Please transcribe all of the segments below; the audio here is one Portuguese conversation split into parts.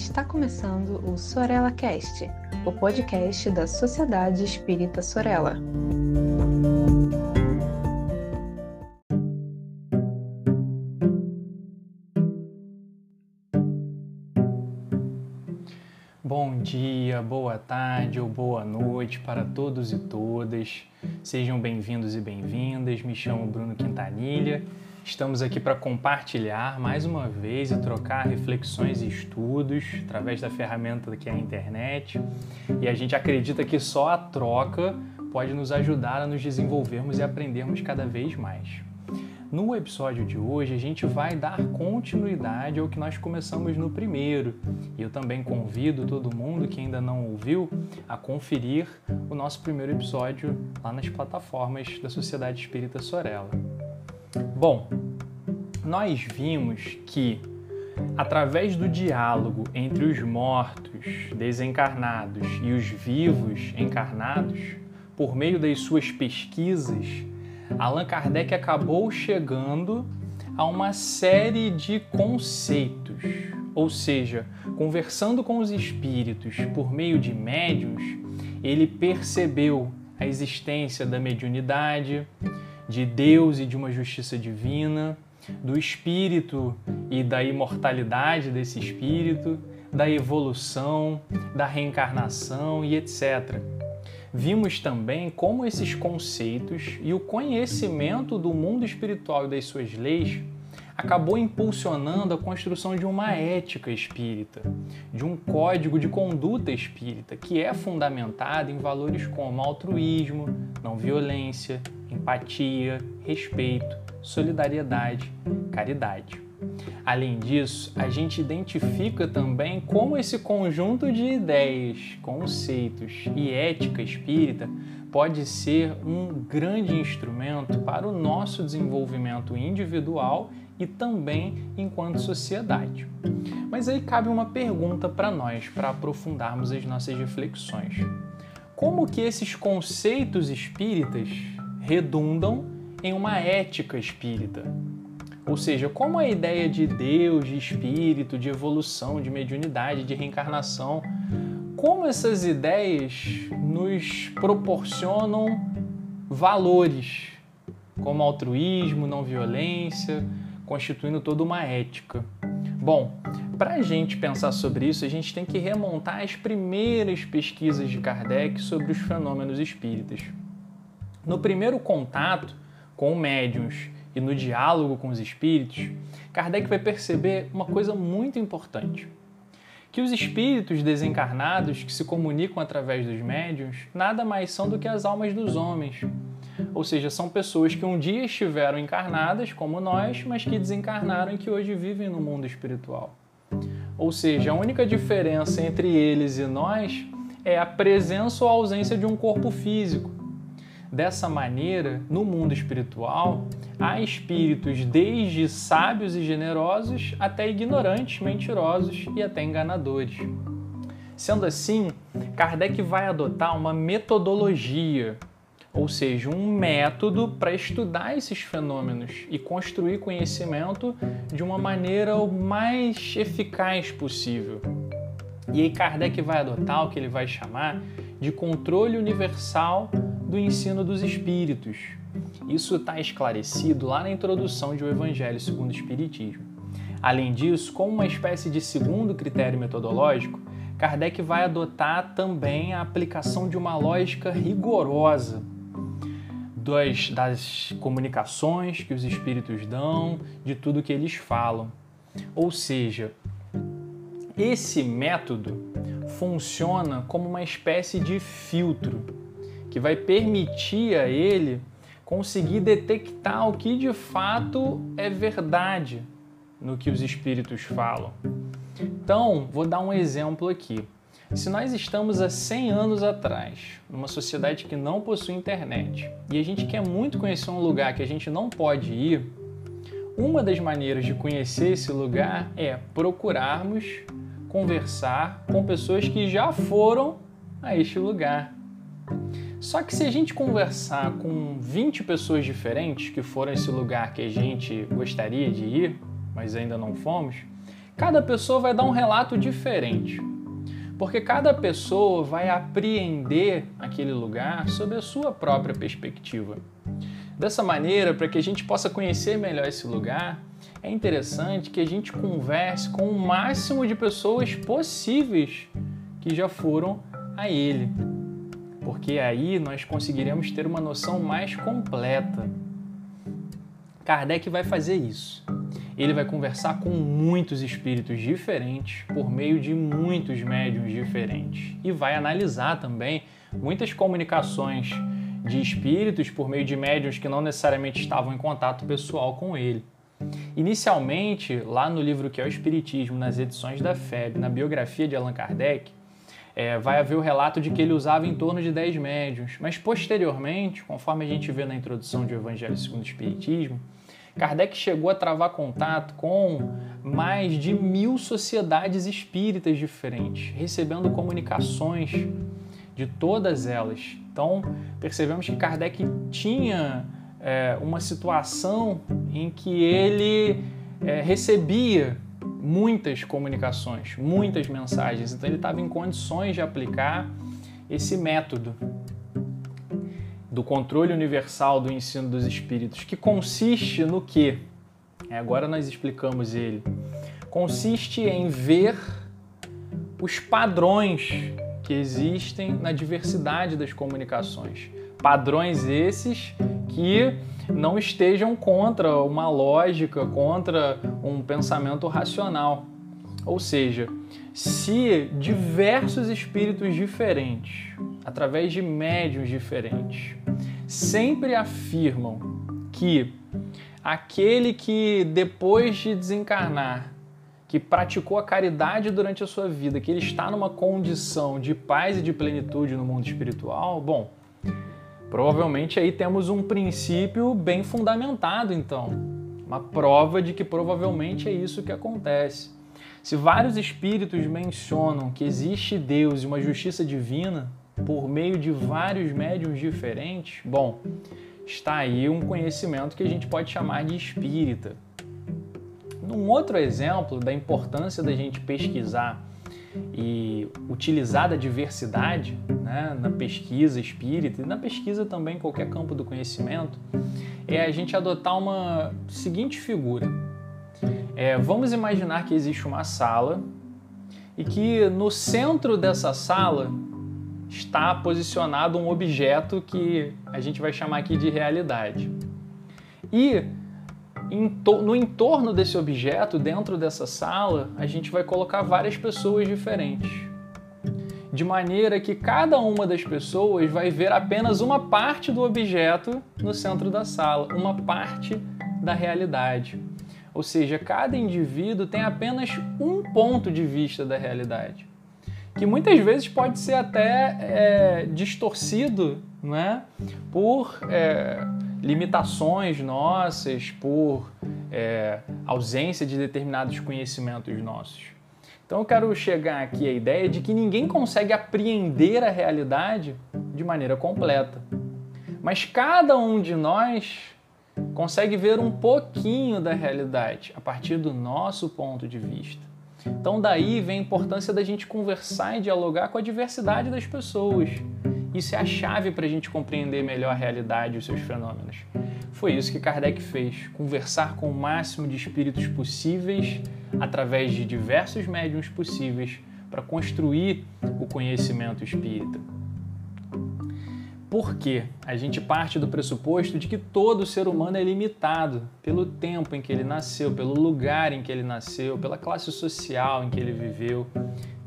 Está começando o Sorella Cast, o podcast da Sociedade Espírita Sorella. Bom dia, boa tarde ou boa noite para todos e todas. Sejam bem-vindos e bem-vindas. Me chamo Bruno Quintanilha Estamos aqui para compartilhar mais uma vez e trocar reflexões e estudos através da ferramenta que é a internet. E a gente acredita que só a troca pode nos ajudar a nos desenvolvermos e aprendermos cada vez mais. No episódio de hoje, a gente vai dar continuidade ao que nós começamos no primeiro. E eu também convido todo mundo que ainda não ouviu a conferir o nosso primeiro episódio lá nas plataformas da Sociedade Espírita Sorella. Bom, nós vimos que através do diálogo entre os mortos desencarnados e os vivos encarnados, por meio das suas pesquisas, Allan Kardec acabou chegando a uma série de conceitos, ou seja, conversando com os espíritos por meio de médiums, ele percebeu a existência da mediunidade, de Deus e de uma justiça divina, do espírito e da imortalidade desse espírito, da evolução, da reencarnação e etc. Vimos também como esses conceitos e o conhecimento do mundo espiritual e das suas leis acabou impulsionando a construção de uma ética espírita, de um código de conduta espírita que é fundamentado em valores como altruísmo, não violência, empatia, respeito, solidariedade, caridade. Além disso, a gente identifica também como esse conjunto de ideias, conceitos e ética espírita pode ser um grande instrumento para o nosso desenvolvimento individual e também enquanto sociedade. Mas aí cabe uma pergunta para nós, para aprofundarmos as nossas reflexões. Como que esses conceitos espíritas redundam em uma ética espírita. Ou seja, como a ideia de Deus, de espírito, de evolução, de mediunidade, de reencarnação, como essas ideias nos proporcionam valores, como altruísmo, não violência, constituindo toda uma ética. Bom, para a gente pensar sobre isso, a gente tem que remontar as primeiras pesquisas de Kardec sobre os fenômenos espíritas. No primeiro contato com médiums e no diálogo com os espíritos, Kardec vai perceber uma coisa muito importante: que os espíritos desencarnados que se comunicam através dos médiums nada mais são do que as almas dos homens. Ou seja, são pessoas que um dia estiveram encarnadas, como nós, mas que desencarnaram e que hoje vivem no mundo espiritual. Ou seja, a única diferença entre eles e nós é a presença ou ausência de um corpo físico. Dessa maneira, no mundo espiritual, há espíritos desde sábios e generosos até ignorantes, mentirosos e até enganadores. Sendo assim, Kardec vai adotar uma metodologia, ou seja, um método para estudar esses fenômenos e construir conhecimento de uma maneira o mais eficaz possível. E aí Kardec vai adotar o que ele vai chamar de controle universal do ensino dos espíritos. Isso está esclarecido lá na introdução de O Evangelho segundo o Espiritismo. Além disso, como uma espécie de segundo critério metodológico, Kardec vai adotar também a aplicação de uma lógica rigorosa das, das comunicações que os espíritos dão, de tudo que eles falam. Ou seja, esse método funciona como uma espécie de filtro que vai permitir a ele conseguir detectar o que de fato é verdade no que os espíritos falam. Então, vou dar um exemplo aqui. Se nós estamos há 100 anos atrás, numa sociedade que não possui internet, e a gente quer muito conhecer um lugar que a gente não pode ir, uma das maneiras de conhecer esse lugar é procurarmos conversar com pessoas que já foram a este lugar. Só que se a gente conversar com 20 pessoas diferentes que foram esse lugar que a gente gostaria de ir, mas ainda não fomos, cada pessoa vai dar um relato diferente. Porque cada pessoa vai apreender aquele lugar sob a sua própria perspectiva. Dessa maneira, para que a gente possa conhecer melhor esse lugar, é interessante que a gente converse com o máximo de pessoas possíveis que já foram a ele. Porque aí nós conseguiremos ter uma noção mais completa. Kardec vai fazer isso. Ele vai conversar com muitos espíritos diferentes por meio de muitos médiums diferentes e vai analisar também muitas comunicações de espíritos por meio de médiums que não necessariamente estavam em contato pessoal com ele. Inicialmente, lá no livro que é o Espiritismo, nas edições da FEB, na biografia de Allan Kardec, é, vai haver o relato de que ele usava em torno de 10 médiums, mas posteriormente, conforme a gente vê na introdução de Evangelho segundo o Espiritismo, Kardec chegou a travar contato com mais de mil sociedades espíritas diferentes, recebendo comunicações de todas elas. Então, percebemos que Kardec tinha é, uma situação em que ele é, recebia muitas comunicações, muitas mensagens, então ele estava em condições de aplicar esse método do controle universal do ensino dos espíritos, que consiste no que? É, agora nós explicamos ele. Consiste em ver os padrões que existem na diversidade das comunicações. Padrões esses que não estejam contra uma lógica, contra um pensamento racional. Ou seja, se diversos espíritos diferentes, através de médiums diferentes, sempre afirmam que aquele que depois de desencarnar, que praticou a caridade durante a sua vida, que ele está numa condição de paz e de plenitude no mundo espiritual, bom, Provavelmente aí temos um princípio bem fundamentado, então, uma prova de que provavelmente é isso que acontece. Se vários espíritos mencionam que existe Deus e uma justiça divina por meio de vários médiums diferentes, bom, está aí um conhecimento que a gente pode chamar de espírita. Um outro exemplo da importância da gente pesquisar e utilizar a diversidade né, na pesquisa espírita e na pesquisa também em qualquer campo do conhecimento é a gente adotar uma seguinte figura. É, vamos imaginar que existe uma sala e que no centro dessa sala está posicionado um objeto que a gente vai chamar aqui de realidade. E no entorno desse objeto, dentro dessa sala, a gente vai colocar várias pessoas diferentes. De maneira que cada uma das pessoas vai ver apenas uma parte do objeto no centro da sala, uma parte da realidade. Ou seja, cada indivíduo tem apenas um ponto de vista da realidade, que muitas vezes pode ser até é, distorcido né, por. É, limitações nossas, por é, ausência de determinados conhecimentos nossos. Então eu quero chegar aqui à ideia de que ninguém consegue apreender a realidade de maneira completa. Mas cada um de nós consegue ver um pouquinho da realidade a partir do nosso ponto de vista. Então daí vem a importância da gente conversar e dialogar com a diversidade das pessoas isso é a chave para a gente compreender melhor a realidade e os seus fenômenos. Foi isso que Kardec fez: conversar com o máximo de espíritos possíveis através de diversos médiums possíveis para construir o conhecimento espírita. Por quê? A gente parte do pressuposto de que todo ser humano é limitado pelo tempo em que ele nasceu, pelo lugar em que ele nasceu, pela classe social em que ele viveu.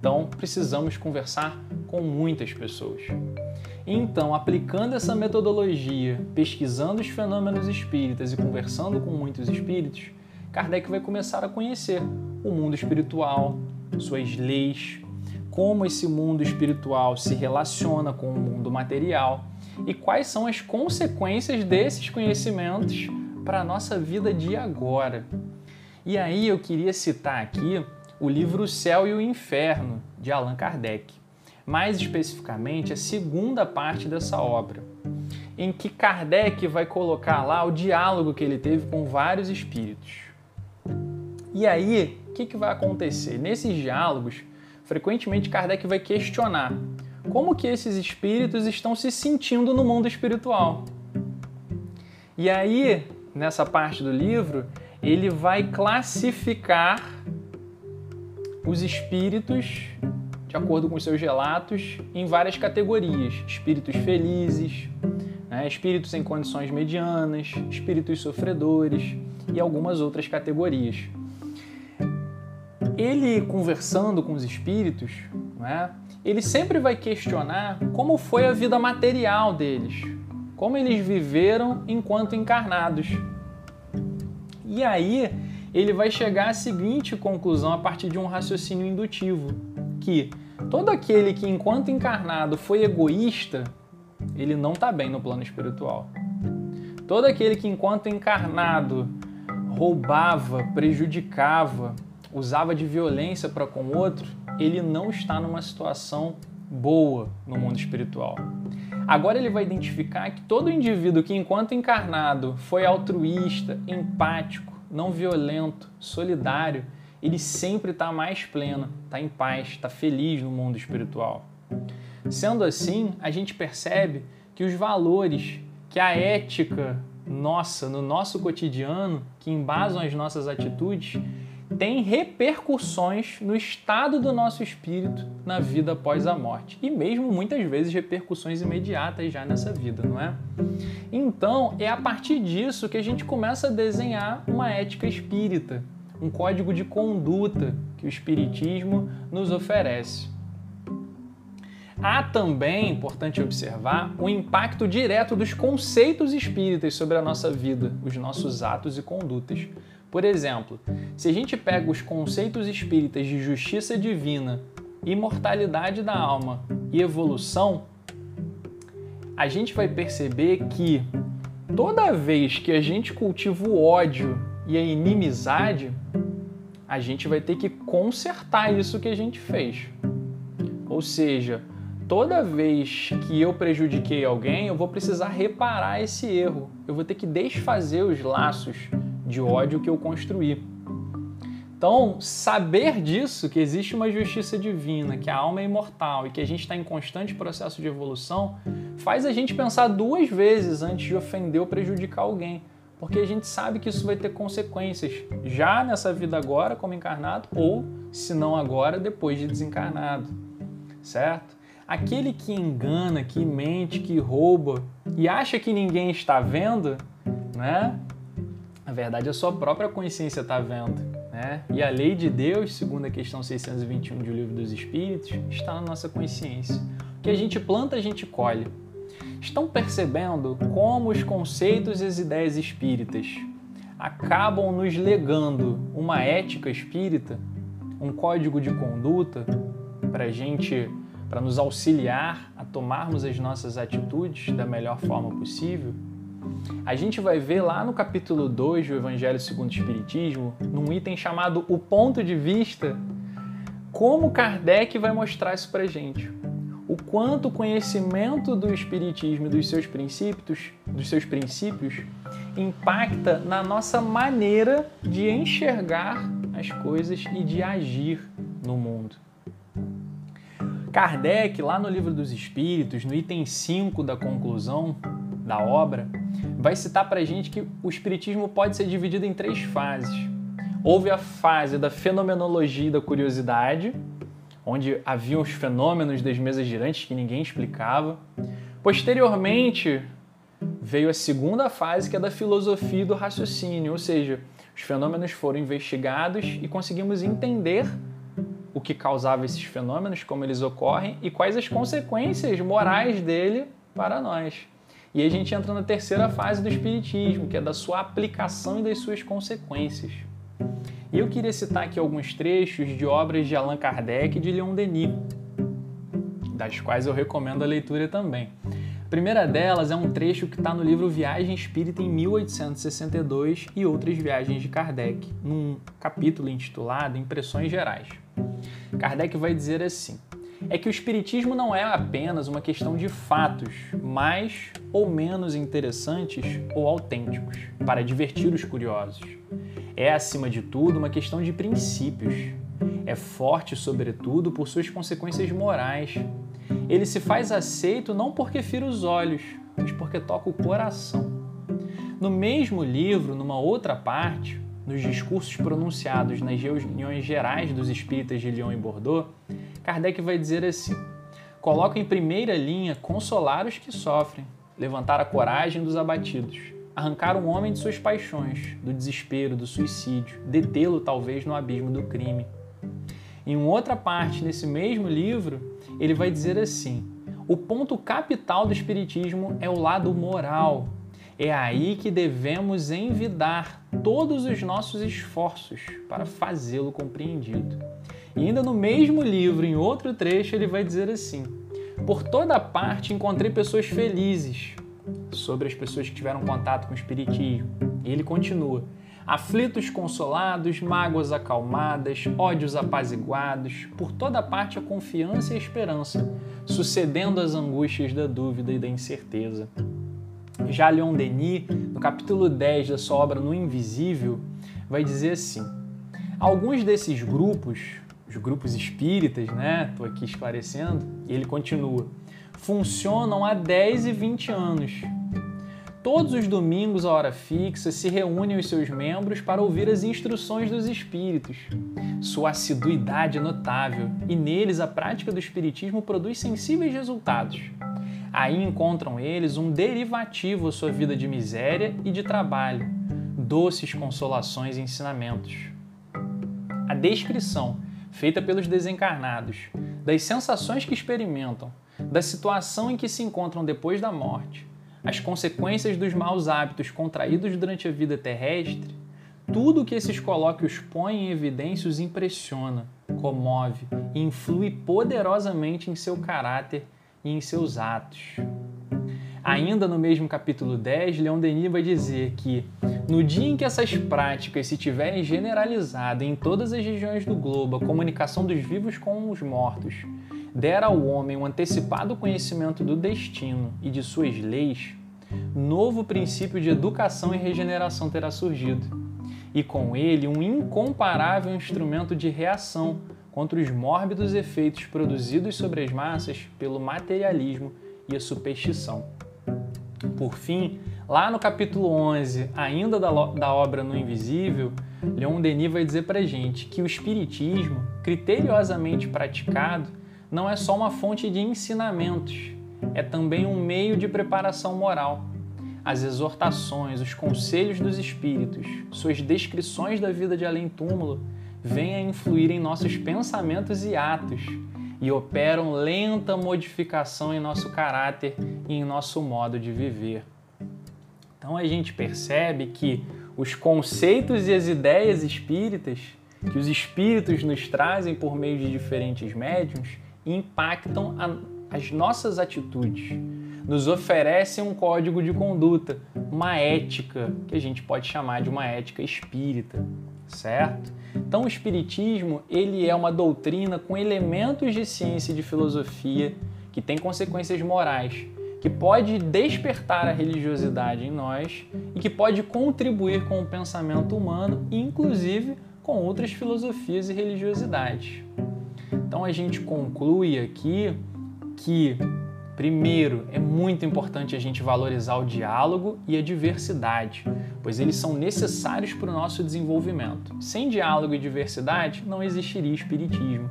Então, precisamos conversar com muitas pessoas. Então, aplicando essa metodologia, pesquisando os fenômenos espíritas e conversando com muitos espíritos, Kardec vai começar a conhecer o mundo espiritual, suas leis, como esse mundo espiritual se relaciona com o mundo material e quais são as consequências desses conhecimentos para a nossa vida de agora. E aí eu queria citar aqui o livro O Céu e o Inferno, de Allan Kardec. Mais especificamente, a segunda parte dessa obra, em que Kardec vai colocar lá o diálogo que ele teve com vários espíritos. E aí, o que, que vai acontecer? Nesses diálogos, frequentemente Kardec vai questionar como que esses espíritos estão se sentindo no mundo espiritual. E aí, nessa parte do livro, ele vai classificar os espíritos, de acordo com seus relatos, em várias categorias: espíritos felizes, né, espíritos em condições medianas, espíritos sofredores e algumas outras categorias. Ele conversando com os espíritos, né, ele sempre vai questionar como foi a vida material deles, como eles viveram enquanto encarnados. E aí ele vai chegar à seguinte conclusão a partir de um raciocínio indutivo, que todo aquele que enquanto encarnado foi egoísta, ele não está bem no plano espiritual. Todo aquele que enquanto encarnado roubava, prejudicava, usava de violência para com o outro, ele não está numa situação boa no mundo espiritual. Agora ele vai identificar que todo indivíduo que, enquanto encarnado, foi altruísta, empático, não violento, solidário, ele sempre está mais pleno, está em paz, está feliz no mundo espiritual. Sendo assim, a gente percebe que os valores, que a ética nossa, no nosso cotidiano, que embasam as nossas atitudes, tem repercussões no estado do nosso espírito na vida após a morte. E mesmo muitas vezes repercussões imediatas já nessa vida, não é? Então, é a partir disso que a gente começa a desenhar uma ética espírita, um código de conduta que o espiritismo nos oferece. Há também, importante observar, o impacto direto dos conceitos espíritas sobre a nossa vida, os nossos atos e condutas. Por exemplo, se a gente pega os conceitos espíritas de justiça divina, imortalidade da alma e evolução, a gente vai perceber que toda vez que a gente cultiva o ódio e a inimizade, a gente vai ter que consertar isso que a gente fez. Ou seja, toda vez que eu prejudiquei alguém, eu vou precisar reparar esse erro. Eu vou ter que desfazer os laços de ódio que eu construí. Então, saber disso, que existe uma justiça divina, que a alma é imortal e que a gente está em constante processo de evolução, faz a gente pensar duas vezes antes de ofender ou prejudicar alguém. Porque a gente sabe que isso vai ter consequências já nessa vida agora, como encarnado, ou, se não agora, depois de desencarnado. Certo? Aquele que engana, que mente, que rouba e acha que ninguém está vendo, né? Na verdade, a sua própria consciência está vendo. Né? E a lei de Deus, segundo a questão 621 do Livro dos Espíritos, está na nossa consciência. O que a gente planta, a gente colhe. Estão percebendo como os conceitos e as ideias espíritas acabam nos legando uma ética espírita, um código de conduta para gente, para nos auxiliar a tomarmos as nossas atitudes da melhor forma possível? A gente vai ver lá no capítulo 2 do Evangelho segundo o Espiritismo, num item chamado O Ponto de Vista, como Kardec vai mostrar isso pra gente. O quanto o conhecimento do Espiritismo e dos seus princípios, dos seus princípios impacta na nossa maneira de enxergar as coisas e de agir no mundo. Kardec, lá no Livro dos Espíritos, no item 5 da conclusão da obra, vai citar para a gente que o Espiritismo pode ser dividido em três fases. Houve a fase da fenomenologia e da curiosidade, onde haviam os fenômenos das mesas girantes que ninguém explicava. Posteriormente, veio a segunda fase, que é da filosofia e do raciocínio, ou seja, os fenômenos foram investigados e conseguimos entender o que causava esses fenômenos, como eles ocorrem e quais as consequências morais dele para nós. E a gente entra na terceira fase do Espiritismo, que é da sua aplicação e das suas consequências. E eu queria citar aqui alguns trechos de obras de Allan Kardec e de Leon Denis, das quais eu recomendo a leitura também. A primeira delas é um trecho que está no livro Viagem Espírita em 1862 e outras viagens de Kardec, num capítulo intitulado Impressões Gerais. Kardec vai dizer assim: é que o Espiritismo não é apenas uma questão de fatos mais ou menos interessantes ou autênticos para divertir os curiosos. É, acima de tudo, uma questão de princípios. É forte, sobretudo, por suas consequências morais. Ele se faz aceito não porque fira os olhos, mas porque toca o coração. No mesmo livro, numa outra parte, nos discursos pronunciados nas reuniões gerais dos espíritas de Lyon e Bordeaux, Kardec vai dizer assim: coloca em primeira linha consolar os que sofrem, levantar a coragem dos abatidos, arrancar um homem de suas paixões, do desespero, do suicídio, detê-lo talvez no abismo do crime. Em outra parte, nesse mesmo livro, ele vai dizer assim: o ponto capital do Espiritismo é o lado moral, é aí que devemos envidar todos os nossos esforços para fazê-lo compreendido. E ainda no mesmo livro, em outro trecho, ele vai dizer assim: Por toda parte encontrei pessoas felizes, sobre as pessoas que tiveram contato com o Espiritismo. E ele continua: aflitos consolados, mágoas acalmadas, ódios apaziguados, por toda parte a confiança e a esperança, sucedendo às angústias da dúvida e da incerteza. Já Leon Denis, no capítulo 10 da sua obra No Invisível, vai dizer assim: alguns desses grupos, os grupos espíritas, né? Estou aqui esclarecendo, e ele continua, funcionam há 10 e 20 anos. Todos os domingos, à hora fixa, se reúnem os seus membros para ouvir as instruções dos espíritos. Sua assiduidade é notável e neles a prática do espiritismo produz sensíveis resultados. Aí encontram eles um derivativo à sua vida de miséria e de trabalho, doces consolações e ensinamentos. A descrição, feita pelos desencarnados, das sensações que experimentam, da situação em que se encontram depois da morte, as consequências dos maus hábitos contraídos durante a vida terrestre, tudo o que esses colóquios põem em evidência os impressiona, comove e influi poderosamente em seu caráter e em seus atos. Ainda no mesmo capítulo 10, Leon Denis vai dizer que no dia em que essas práticas se tiverem generalizado em todas as regiões do globo, a comunicação dos vivos com os mortos der ao homem um antecipado conhecimento do destino e de suas leis, novo princípio de educação e regeneração terá surgido, e com ele um incomparável instrumento de reação contra os mórbidos efeitos produzidos sobre as massas pelo materialismo e a superstição. Por fim, lá no capítulo 11, ainda da, da obra No Invisível, Leon Denis vai dizer para gente que o Espiritismo, criteriosamente praticado, não é só uma fonte de ensinamentos, é também um meio de preparação moral. As exortações, os conselhos dos espíritos, suas descrições da vida de além-túmulo vêm a influir em nossos pensamentos e atos e operam lenta modificação em nosso caráter e em nosso modo de viver. Então a gente percebe que os conceitos e as ideias espíritas que os espíritos nos trazem por meio de diferentes médiums impactam a, as nossas atitudes, nos oferecem um código de conduta, uma ética que a gente pode chamar de uma ética espírita, certo? Então o espiritismo, ele é uma doutrina com elementos de ciência e de filosofia que tem consequências morais, que pode despertar a religiosidade em nós e que pode contribuir com o pensamento humano, inclusive com outras filosofias e religiosidades. Então a gente conclui aqui que Primeiro, é muito importante a gente valorizar o diálogo e a diversidade, pois eles são necessários para o nosso desenvolvimento. Sem diálogo e diversidade, não existiria espiritismo.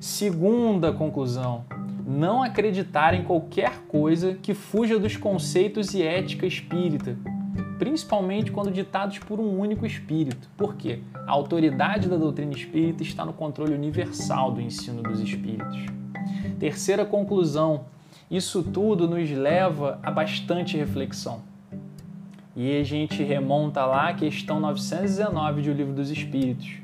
Segunda conclusão, não acreditar em qualquer coisa que fuja dos conceitos e ética espírita, principalmente quando ditados por um único espírito. Por quê? A autoridade da doutrina espírita está no controle universal do ensino dos espíritos. Terceira conclusão, isso tudo nos leva a bastante reflexão. E a gente remonta lá à questão 919 de O Livro dos Espíritos,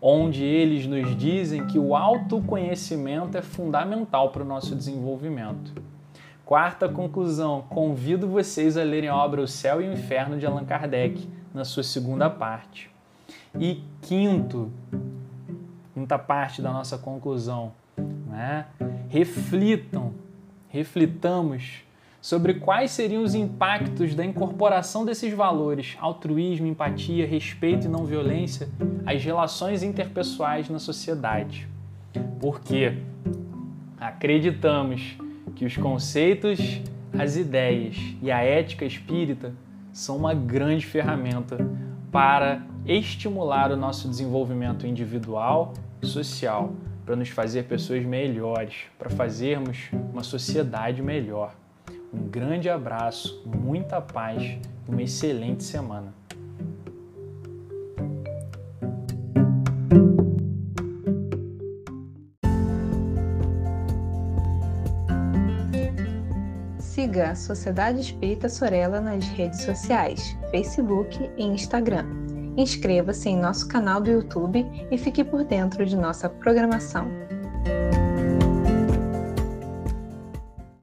onde eles nos dizem que o autoconhecimento é fundamental para o nosso desenvolvimento. Quarta conclusão: convido vocês a lerem a obra O Céu e o Inferno de Allan Kardec, na sua segunda parte. E quinto, quinta parte da nossa conclusão, né? reflitam, reflitamos sobre quais seriam os impactos da incorporação desses valores, altruísmo, empatia, respeito e não violência, às relações interpessoais na sociedade. Porque acreditamos que os conceitos, as ideias e a ética espírita são uma grande ferramenta para estimular o nosso desenvolvimento individual e social, para nos fazer pessoas melhores, para fazermos uma sociedade melhor. Um grande abraço, muita paz e uma excelente semana. Siga a Sociedade Espírita Sorella nas redes sociais, Facebook e Instagram. Inscreva-se em nosso canal do YouTube e fique por dentro de nossa programação.